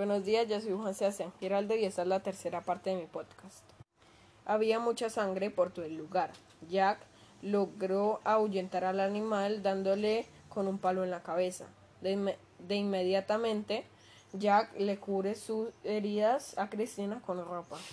Buenos días, yo soy Juan Sebastián Giraldo y esta es la tercera parte de mi podcast. Había mucha sangre por todo el lugar. Jack logró ahuyentar al animal dándole con un palo en la cabeza. De, de inmediatamente, Jack le cubre sus heridas a Cristina con ropa.